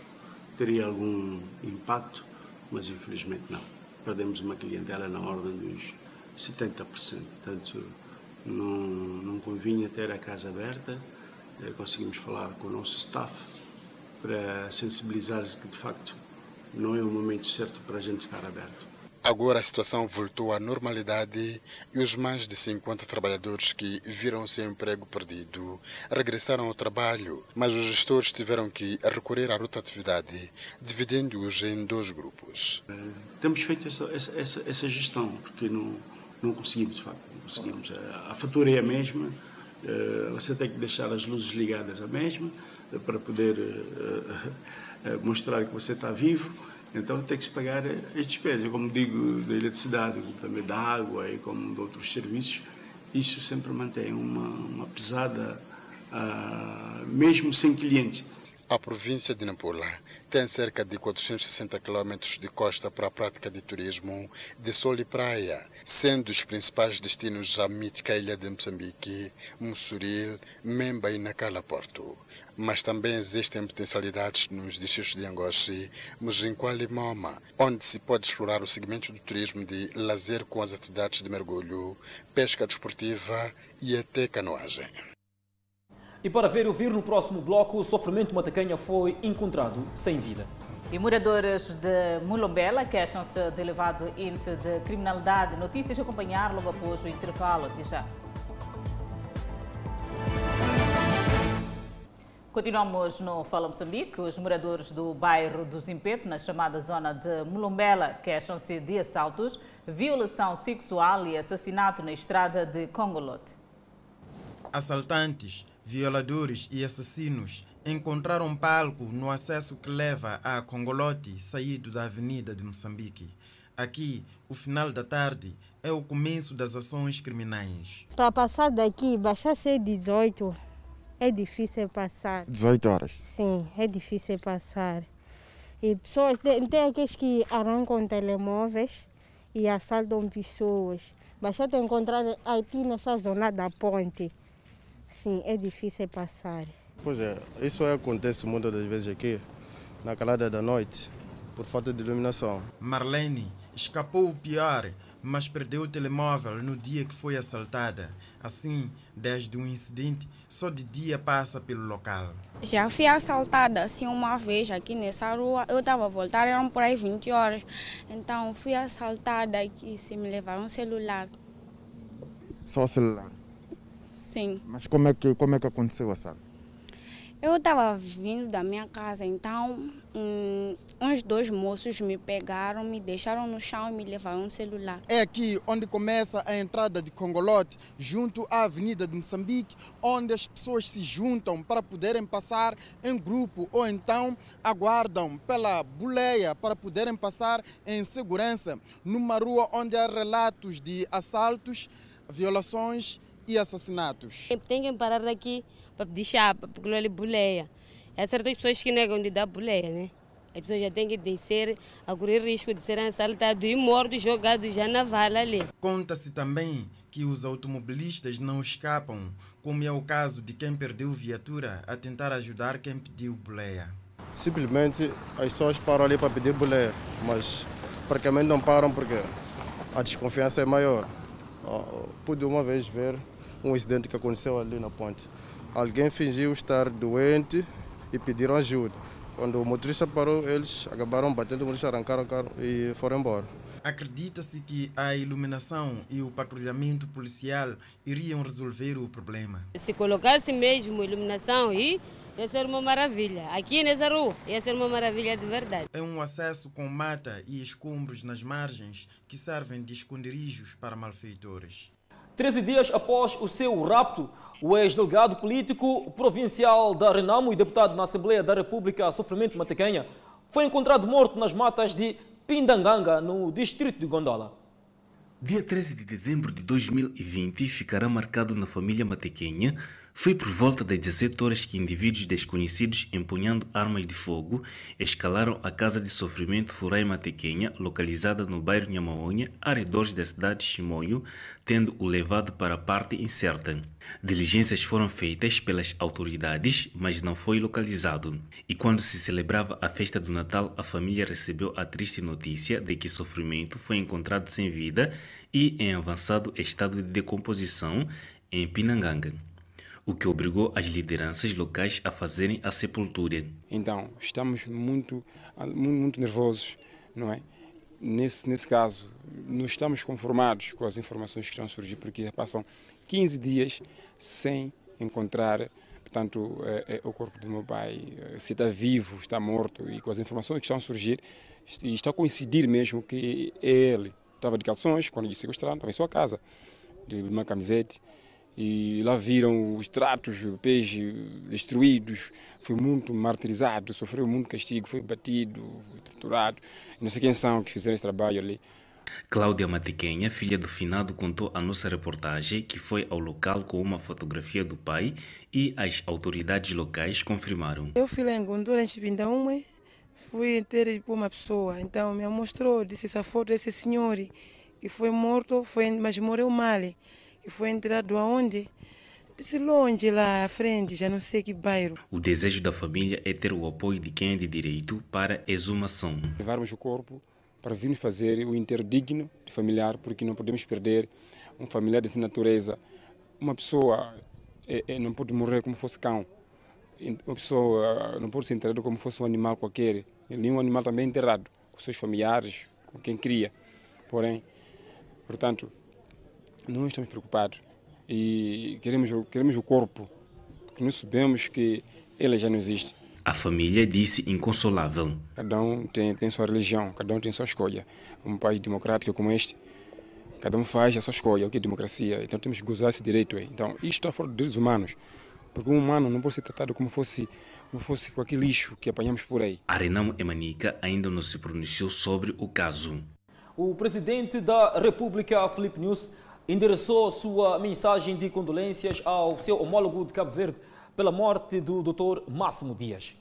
teria algum impacto, mas infelizmente não. Perdemos uma clientela na ordem dos 70%. Portanto, não, não convinha ter a casa aberta. Eh, conseguimos falar com o nosso staff para sensibilizar que de facto não é o momento certo para a gente estar aberto. Agora a situação voltou à normalidade e os mais de 50 trabalhadores que viram seu emprego perdido regressaram ao trabalho, mas os gestores tiveram que recorrer à rotatividade, dividindo-os em dois grupos. Eh, temos feito essa, essa, essa, essa gestão, porque não, não conseguimos, de facto conseguimos. A fatura é a mesma, eh, você tem que deixar as luzes ligadas a mesma eh, para poder eh, mostrar que você está vivo. Então tem que se pagar as despesas, como digo, da eletricidade, como também da água e como de outros serviços. Isso sempre mantém uma, uma pesada, uh, mesmo sem clientes. A província de Nampula tem cerca de 460 quilômetros de costa para a prática de turismo de sol e praia, sendo os principais destinos a mítica ilha de Moçambique, Mussuril, Memba e Nacala Porto. Mas também existem potencialidades nos distritos de Angoche, Mujinqual e Moma, onde se pode explorar o segmento do turismo de lazer com as atividades de mergulho, pesca desportiva e até canoagem. E para ver e ouvir no próximo bloco, o sofrimento matacanha foi encontrado sem vida. E moradores de Mulombela queixam-se de elevado índice de criminalidade. Notícias a acompanhar logo após o intervalo. Até já. Continuamos no Fala Moçambique. Os moradores do bairro do Zimpeto, na chamada zona de Mulombela, queixam-se de assaltos, violação sexual e assassinato na estrada de Congolote. Assaltantes violadores e assassinos encontraram palco no acesso que leva a Congolote, saído da Avenida de Moçambique. Aqui, o final da tarde é o começo das ações criminais. Para passar daqui, baixar ser 18, é difícil passar. 18 horas? Sim, é difícil passar. E pessoas, tem, tem aqueles que arrancam telemóveis e assaltam pessoas. Basta te encontrar aqui nessa zona da ponte. Sim, é difícil passar. Pois é, isso acontece muitas das vezes aqui, na calada da noite, por falta de iluminação. Marlene escapou o pior, mas perdeu o telemóvel no dia que foi assaltada. Assim, desde o incidente, só de dia passa pelo local. Já fui assaltada assim uma vez aqui nessa rua. Eu estava a voltar, eram por aí 20 horas. Então fui assaltada e se me levaram um celular. Só o celular? Sim. Mas como é que, como é que aconteceu o assalto? Eu estava vindo da minha casa, então um, uns dois moços me pegaram, me deixaram no chão e me levaram um celular. É aqui onde começa a entrada de Congolote, junto à Avenida de Moçambique, onde as pessoas se juntam para poderem passar em grupo ou então aguardam pela boleia para poderem passar em segurança, numa rua onde há relatos de assaltos, violações e assassinatos. Tem que parar daqui para pedir chapa, porque não é boleia. Há certas pessoas que negam de dar boleia, né? As pessoas já têm que descer a correr risco de serem assaltados e mortos jogados já na vala ali. Conta-se também que os automobilistas não escapam, como é o caso de quem perdeu viatura a tentar ajudar quem pediu boleia. Simplesmente as pessoas param ali para pedir boleia, mas praticamente não param porque a desconfiança é maior. Pude uma vez ver um incidente que aconteceu ali na ponte. Alguém fingiu estar doente e pediram ajuda. Quando o motorista parou, eles acabaram batendo o motorista, arrancaram o carro e foram embora. Acredita-se que a iluminação e o patrulhamento policial iriam resolver o problema. Se colocasse mesmo iluminação e ia ser uma maravilha. Aqui nessa rua ia ser uma maravilha de verdade. É um acesso com mata e escombros nas margens que servem de esconderijos para malfeitores. Treze dias após o seu rapto, o ex-delegado político provincial da Renamo e deputado na Assembleia da República Sofrimento Matequenha foi encontrado morto nas matas de Pindanganga, no distrito de Gondola. Dia 13 de dezembro de 2020 ficará marcado na família Matequenha foi por volta das 17 horas que indivíduos desconhecidos empunhando armas de fogo escalaram a casa de sofrimento Furai Matequenha, localizada no bairro Nhamaonha, arredores da cidade de Chimoio, tendo o levado para a parte incerta. Diligências foram feitas pelas autoridades, mas não foi localizado. E quando se celebrava a festa do Natal, a família recebeu a triste notícia de que Sofrimento foi encontrado sem vida e em avançado estado de decomposição em Pinanganga o que obrigou as lideranças locais a fazerem a sepultura. Então, estamos muito, muito, nervosos, não é? Nesse, nesse caso, não estamos conformados com as informações que estão a surgir, porque passam 15 dias sem encontrar portanto, é, é, o corpo do meu pai, se está vivo, está morto, e com as informações que estão a surgir, e está a coincidir mesmo que ele estava de calções, quando ele sequestraram, estava em sua casa, de uma camiseta, e lá viram os tratos, o peixe destruídos, foi muito martirizado, sofreu muito castigo, foi batido, foi torturado. Não sei quem são que fizeram esse trabalho ali. Cláudia Matequenha, filha do finado, contou à nossa reportagem que foi ao local com uma fotografia do pai e as autoridades locais confirmaram. Eu fui lá em Gondura, em Chipindaúme, fui ter por uma pessoa, então me mostrou, disse essa foto desse senhor que foi morto, foi, mas morreu mal que foi enterrado aonde? Disse longe lá à frente, já não sei que bairro. O desejo da família é ter o apoio de quem é de direito para a exumação. Levarmos o corpo para virmos fazer o enterro digno de familiar, porque não podemos perder um familiar dessa natureza. Uma pessoa é, é, não pode morrer como fosse cão. Uma pessoa não pode ser enterrada como fosse um animal qualquer. Nenhum animal também é enterrado, com seus familiares, com quem cria. Porém, portanto, não estamos preocupados e queremos, queremos o corpo, porque nós sabemos que ele já não existe. A família disse inconsolável. Cada um tem, tem sua religião, cada um tem sua escolha. Um país democrático como este, cada um faz a sua escolha, o que é democracia. Então temos que gozar esse direito aí. Então isto está fora dos direitos humanos, porque um humano não pode ser tratado como fosse como fosse qualquer lixo que apanhamos por aí. A Renamo Emanica ainda não se pronunciou sobre o caso. O presidente da República, Felipe News, endereçou sua mensagem de condolências ao seu homólogo de Cabo Verde pela morte do Dr. Máximo Dias.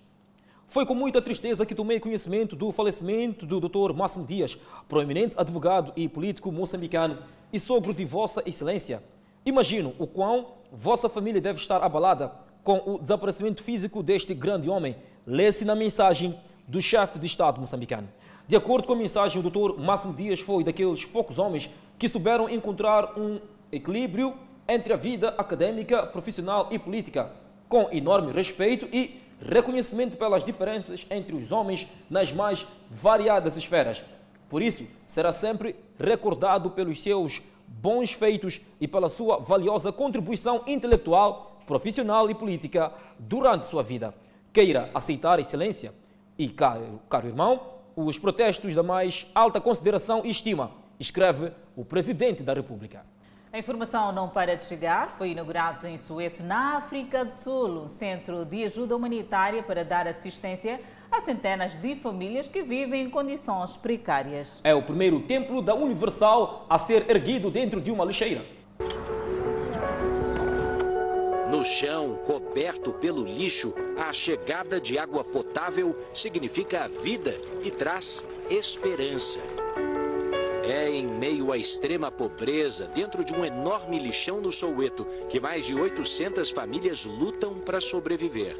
Foi com muita tristeza que tomei conhecimento do falecimento do Dr. Máximo Dias, proeminente advogado e político moçambicano e sogro de Vossa Excelência. Imagino o quão vossa família deve estar abalada com o desaparecimento físico deste grande homem. Lê-se na mensagem do chefe de Estado moçambicano. De acordo com a mensagem, o Dr. Máximo Dias foi daqueles poucos homens que souberam encontrar um equilíbrio entre a vida acadêmica, profissional e política, com enorme respeito e reconhecimento pelas diferenças entre os homens nas mais variadas esferas. Por isso, será sempre recordado pelos seus bons feitos e pela sua valiosa contribuição intelectual, profissional e política durante sua vida. Queira aceitar excelência e, caro, caro irmão, os protestos da mais alta consideração e estima, escreve o Presidente da República. A informação não para de chegar. Foi inaugurado em Soweto, na África do Sul, um centro de ajuda humanitária para dar assistência a centenas de famílias que vivem em condições precárias. É o primeiro templo da Universal a ser erguido dentro de uma lixeira. No chão, coberto pelo lixo, a chegada de água potável significa vida e traz esperança. É em meio à extrema pobreza, dentro de um enorme lixão no Soweto, que mais de 800 famílias lutam para sobreviver.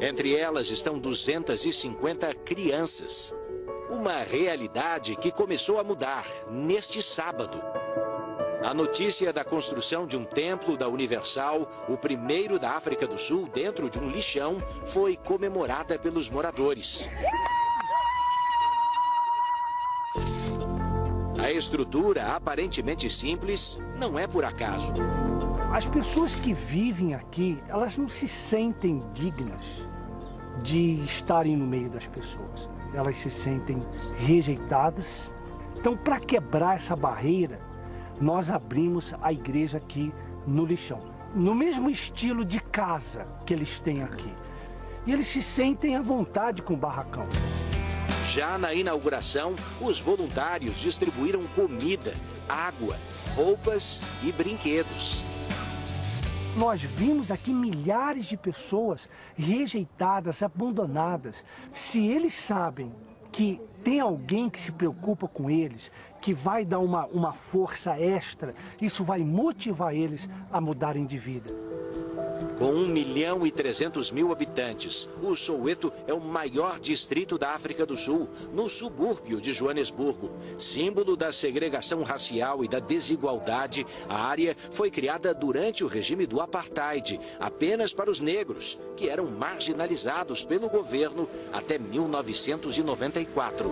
Entre elas estão 250 crianças. Uma realidade que começou a mudar neste sábado. A notícia da construção de um templo da Universal, o primeiro da África do Sul dentro de um lixão, foi comemorada pelos moradores. A estrutura, aparentemente simples, não é por acaso. As pessoas que vivem aqui, elas não se sentem dignas de estarem no meio das pessoas. Elas se sentem rejeitadas. Então, para quebrar essa barreira, nós abrimos a igreja aqui no lixão, no mesmo estilo de casa que eles têm aqui. E eles se sentem à vontade com o barracão. Já na inauguração, os voluntários distribuíram comida, água, roupas e brinquedos. Nós vimos aqui milhares de pessoas rejeitadas, abandonadas. Se eles sabem que tem alguém que se preocupa com eles, que vai dar uma, uma força extra, isso vai motivar eles a mudarem de vida. Com 1 milhão e 300 mil habitantes, o Soweto é o maior distrito da África do Sul, no subúrbio de Joanesburgo. Símbolo da segregação racial e da desigualdade, a área foi criada durante o regime do Apartheid, apenas para os negros, que eram marginalizados pelo governo até 1994.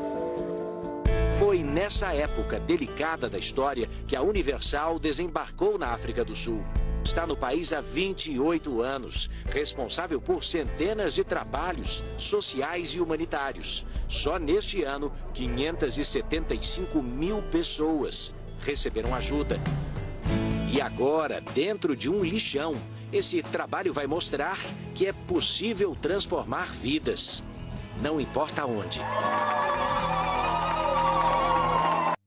Foi nessa época delicada da história que a Universal desembarcou na África do Sul. Está no país há 28 anos, responsável por centenas de trabalhos sociais e humanitários. Só neste ano, 575 mil pessoas receberam ajuda. E agora, dentro de um lixão, esse trabalho vai mostrar que é possível transformar vidas, não importa onde.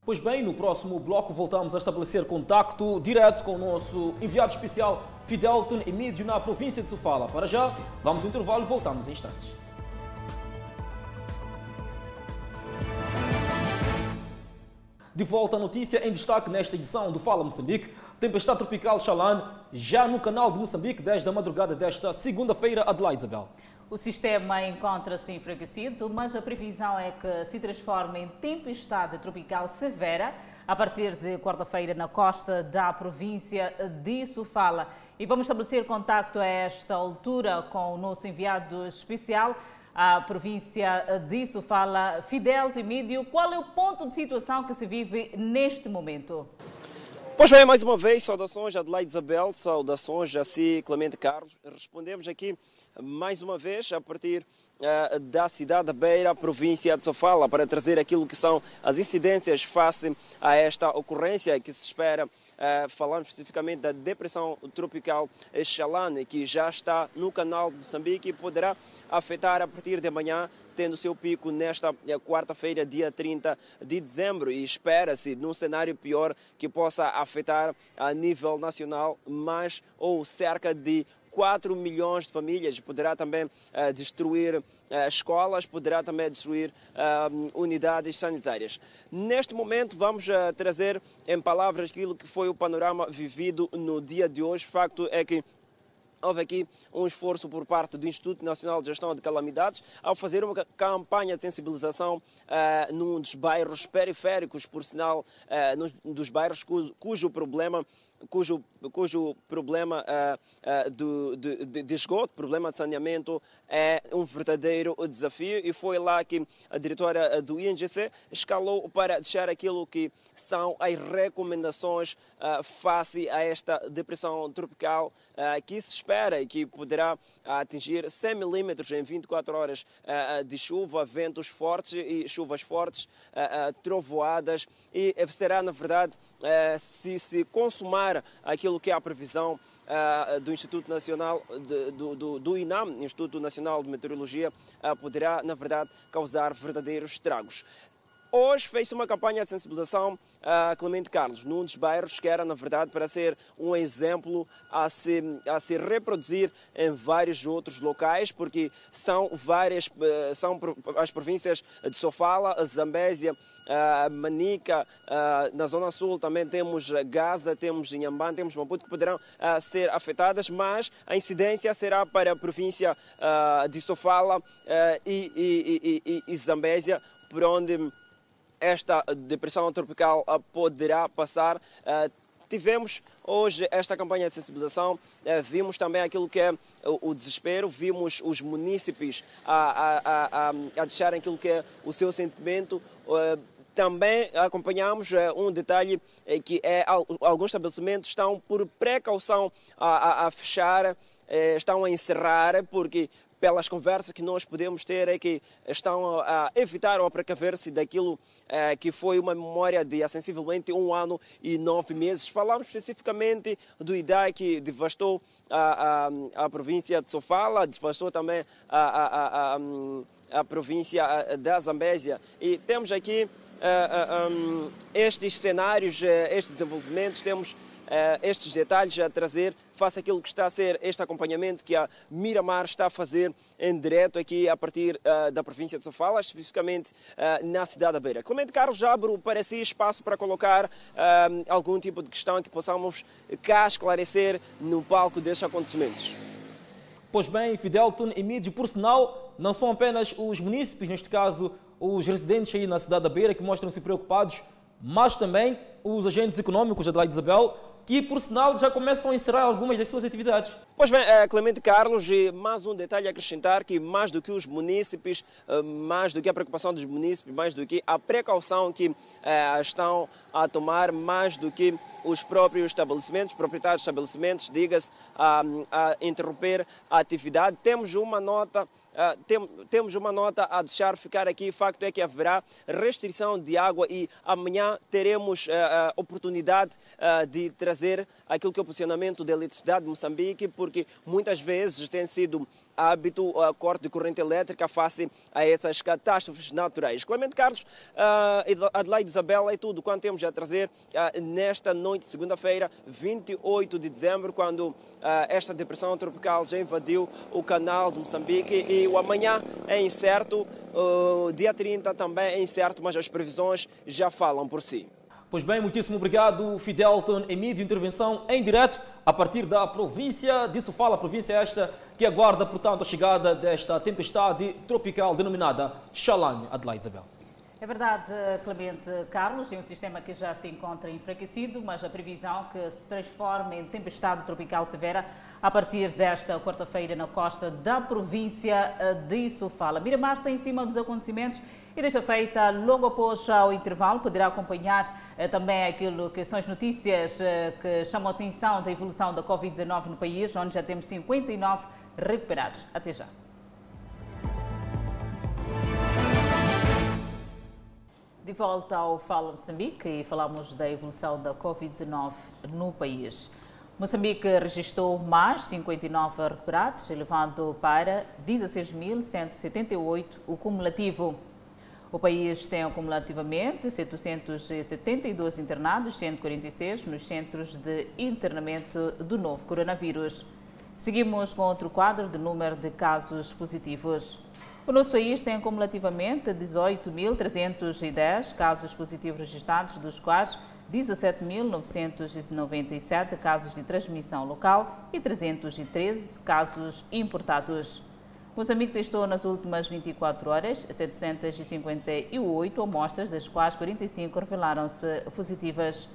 Pois bem, no próximo bloco voltamos a estabelecer contacto direto com o nosso enviado especial Fidelton Emídio na província de Sofala. Para já, vamos ao intervalo e voltamos em instantes. De volta à notícia em destaque nesta edição do Fala Moçambique. Tempestade tropical Xalan já no canal de Moçambique desde a madrugada desta segunda-feira, Adelaide Isabel. O sistema encontra-se enfraquecido, mas a previsão é que se transforme em tempestade tropical severa a partir de quarta-feira na costa da província de Sofala. E vamos estabelecer contato a esta altura com o nosso enviado especial à província de Sofala, Fidel Timídio. Qual é o ponto de situação que se vive neste momento? Pois bem, mais uma vez, saudações a Adelaide Isabel, saudações a si, Clemente Carlos. Respondemos aqui mais uma vez a partir uh, da cidade da Beira, província de Sofala, para trazer aquilo que são as incidências face a esta ocorrência que se espera Uh, falando especificamente da depressão tropical Xalane, que já está no canal de Moçambique e poderá afetar a partir de amanhã, tendo seu pico nesta eh, quarta-feira, dia 30 de dezembro, e espera-se, num cenário pior, que possa afetar a nível nacional mais ou cerca de 4 milhões de famílias, poderá também uh, destruir uh, escolas, poderá também destruir uh, unidades sanitárias. Neste momento, vamos trazer em palavras aquilo que foi o panorama vivido no dia de hoje. Facto é que houve aqui um esforço por parte do Instituto Nacional de Gestão de Calamidades ao fazer uma campanha de sensibilização uh, num dos bairros periféricos, por sinal, uh, dos bairros cujo, cujo problema cujo, cujo problema uh, uh, do, de, de, esgoto, problema de saneamento, é um verdadeiro desafio. E foi lá que a diretora do INGC escalou para deixar aquilo que são as recomendações uh, face a esta depressão tropical que se espera e que poderá atingir 100 milímetros em 24 horas de chuva, ventos fortes e chuvas fortes, trovoadas. E será, na verdade, se se consumar aquilo que é a previsão uh, do Instituto Nacional, do, do, do, INAM, Instituto Nacional de Meteorologia, uh, poderá, na verdade, causar verdadeiros estragos. Hoje fez uma campanha de sensibilização a Clemente Carlos, num dos bairros que era, na verdade, para ser um exemplo a se, a se reproduzir em vários outros locais, porque são várias, eh, são as províncias de Sofala, Zambésia, Manica, na Zona Sul também temos Gaza, temos Inhambane, temos Maputo, que poderão ser afetadas, mas a incidência será para a província de Sofala e, e, e, e Zambésia, por onde esta depressão tropical poderá passar. Ah, tivemos hoje esta campanha de sensibilização, ah, vimos também aquilo que é o desespero, vimos os munícipes a, a, a, a deixarem aquilo que é o seu sentimento. Também acompanhamos um detalhe eh, que é alguns estabelecimentos estão por precaução a, fechar, eh, estão a encerrar, porque pelas conversas que nós podemos ter, é que estão a evitar ou a precaver-se daquilo é, que foi uma memória de sensivelmente um ano e nove meses. Falamos especificamente do IDAI que devastou a, a, a província de Sofala, devastou também a, a, a, província da Zambésia. E temos aqui um, estes cenários, estes desenvolvimentos, temos estes detalhes a trazer face àquilo que está a ser este acompanhamento que a Miramar está a fazer em direto aqui a partir uh, da província de Sofala, especificamente uh, na cidade da Beira. Clemente Carlos, já abro para si espaço para colocar algum tipo de questão que possamos cá esclarecer no palco destes acontecimentos. Pois bem, Fidelton e Mídio, por sinal, não são apenas os munícipes, neste caso os residentes aí na cidade da Beira, que mostram-se preocupados, mas também os agentes econômicos, Adelaide Isabel, que, por sinal, já começam a encerrar algumas das suas atividades. Pois bem, eh, Clemente Carlos, e mais um detalhe a acrescentar que mais do que os munícipes, eh, mais do que a preocupação dos munícipes, mais do que a precaução que eh, estão a tomar, mais do que os próprios estabelecimentos, proprietários de estabelecimentos, diga-se, a, a interromper a atividade. Temos uma nota Uh, tem, temos uma nota a deixar ficar aqui. Facto é que haverá restrição de água e amanhã teremos uh, uh, oportunidade de trazer aquilo que é o posicionamento da eletricidade de Moçambique, porque muitas vezes tem sido hábito a corte de corrente elétrica face a essas catástrofes naturais. Clemente Carlos, uh, Adelaide Isabel, é tudo quanto temos a trazer uh, nesta noite, segunda-feira, 28 de dezembro, quando uh, esta depressão tropical já invadiu o canal de Moçambique e o amanhã é incerto, o dia 30 também é incerto, mas as previsões já falam por si. Pois bem, muitíssimo obrigado, Fidelton Emílio, intervenção em direto a partir da província de Sofala, província esta que aguarda, portanto, a chegada desta tempestade tropical denominada Shalane, Adelaide Isabel. É verdade, Clemente Carlos, é um sistema que já se encontra enfraquecido, mas a previsão que se transforme em tempestade tropical severa a partir desta quarta-feira na costa da província de Sofala. Miramar está em cima dos acontecimentos e desta feita, logo após o intervalo, poderá acompanhar eh, também aquilo que são as notícias eh, que chamam a atenção da evolução da Covid-19 no país, onde já temos 59 recuperados. Até já. De volta ao Fala Moçambique e falamos da evolução da Covid-19 no país. Moçambique registrou mais 59 recuperados, elevando para 16.178 o cumulativo. O país tem acumulativamente 772 internados, 146 nos centros de internamento do novo coronavírus. Seguimos com outro quadro de número de casos positivos. O nosso país tem acumulativamente 18.310 casos positivos registrados, dos quais 17.997 casos de transmissão local e 313 casos importados. Moçambique testou nas últimas 24 horas 758 amostras, das quais 45 revelaram-se positivas.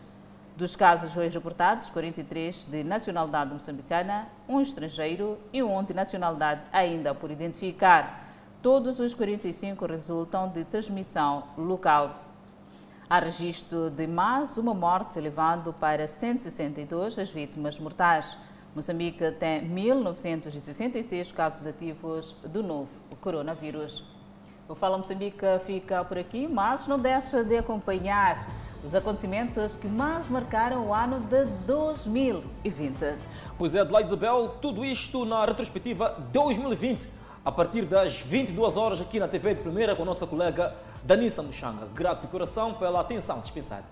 Dos casos hoje reportados, 43 de nacionalidade moçambicana, um estrangeiro e um de nacionalidade ainda por identificar. Todos os 45 resultam de transmissão local. Há registro de mais uma morte, elevando para 162 as vítimas mortais. Moçambique tem 1.966 casos ativos do novo coronavírus. O Fala Moçambique fica por aqui, mas não deixa de acompanhar os acontecimentos que mais marcaram o ano de 2020. Pois é, Adelaide Isabel, tudo isto na retrospectiva 2020, a partir das 22 horas aqui na TV de Primeira com a nossa colega Danissa Muxanga. Grato de coração pela atenção dispensada.